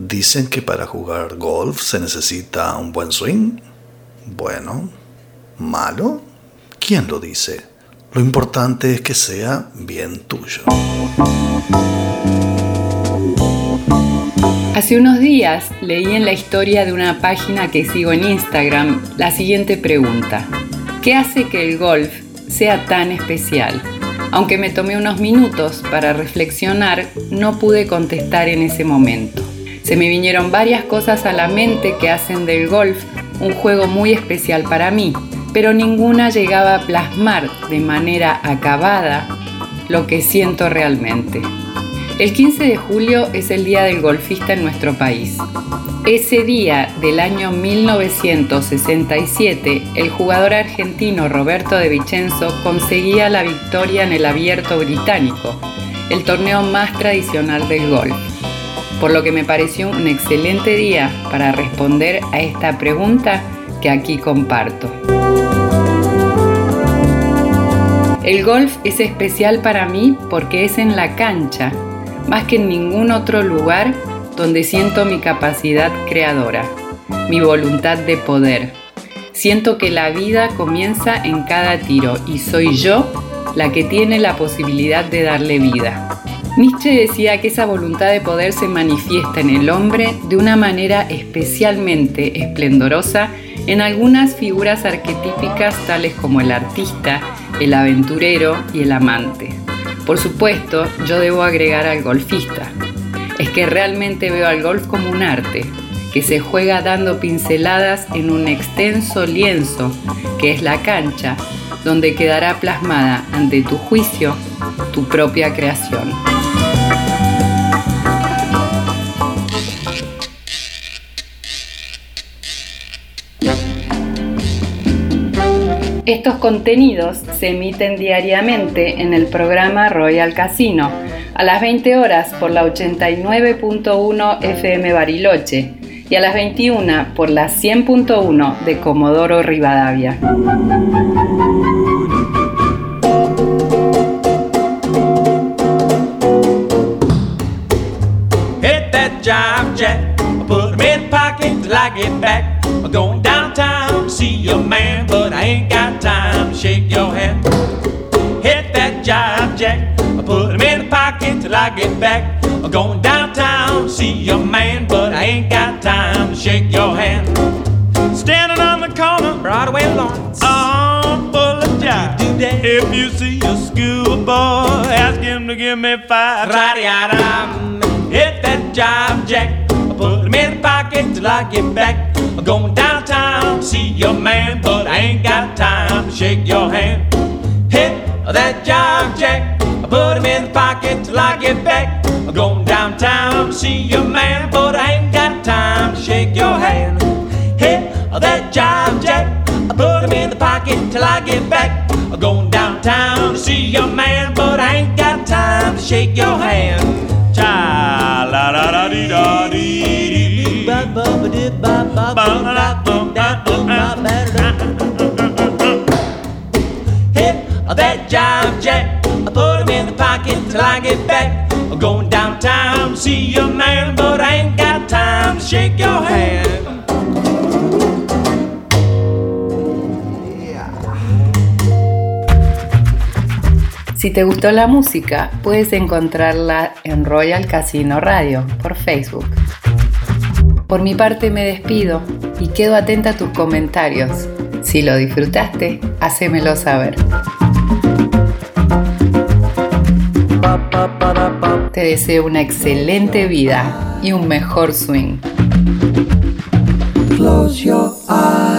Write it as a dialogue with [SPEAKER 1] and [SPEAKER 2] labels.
[SPEAKER 1] Dicen que para jugar golf se necesita un buen swing. Bueno, malo. ¿Quién lo dice? Lo importante es que sea bien tuyo.
[SPEAKER 2] Hace unos días leí en la historia de una página que sigo en Instagram la siguiente pregunta. ¿Qué hace que el golf sea tan especial? Aunque me tomé unos minutos para reflexionar, no pude contestar en ese momento. Se me vinieron varias cosas a la mente que hacen del golf un juego muy especial para mí, pero ninguna llegaba a plasmar de manera acabada lo que siento realmente. El 15 de julio es el Día del Golfista en nuestro país. Ese día del año 1967, el jugador argentino Roberto de Vicenzo conseguía la victoria en el Abierto Británico, el torneo más tradicional del golf. Por lo que me pareció un excelente día para responder a esta pregunta que aquí comparto. El golf es especial para mí porque es en la cancha, más que en ningún otro lugar donde siento mi capacidad creadora, mi voluntad de poder. Siento que la vida comienza en cada tiro y soy yo la que tiene la posibilidad de darle vida. Nietzsche decía que esa voluntad de poder se manifiesta en el hombre de una manera especialmente esplendorosa en algunas figuras arquetípicas tales como el artista, el aventurero y el amante. Por supuesto, yo debo agregar al golfista. Es que realmente veo al golf como un arte, que se juega dando pinceladas en un extenso lienzo, que es la cancha, donde quedará plasmada ante tu juicio tu propia creación. Estos contenidos se emiten diariamente en el programa Royal Casino a las 20 horas por la 89.1 FM Bariloche y a las 21 por la 100.1 de Comodoro Rivadavia.
[SPEAKER 3] See your man, but I ain't got time to shake your hand. Hit that jive jack, I put him in the pocket till I get back. I'm going downtown to see your man, but I ain't got time to shake your hand. Standing on the corner, Broadway Lawrence. I'm full of jive. If you see a schoolboy, ask him to give me five. Hit that jive jack, I put him in the pocket till I get back. I'm going downtown to see your man, but I ain't got time to shake your hand. Hit that job jack, I put him in the pocket till I get back. I'm going downtown to see your man, but I ain't got time to shake your hand. Hit that job jack, I put him in the pocket till I get back. I'm going downtown to see your man, but I ain't got time to shake your hand. Cha la la da dee da dee. Hit that jive jack, I put him in the pocket till I get back. I'm going downtown to see your man, but I ain't got time to shake your hand.
[SPEAKER 2] Si te gustó la música, puedes encontrarla en Royal Casino Radio por Facebook. Por mi parte me despido y quedo atenta a tus comentarios. Si lo disfrutaste, hacémelo saber. Te deseo una excelente vida y un mejor swing. Close your eyes.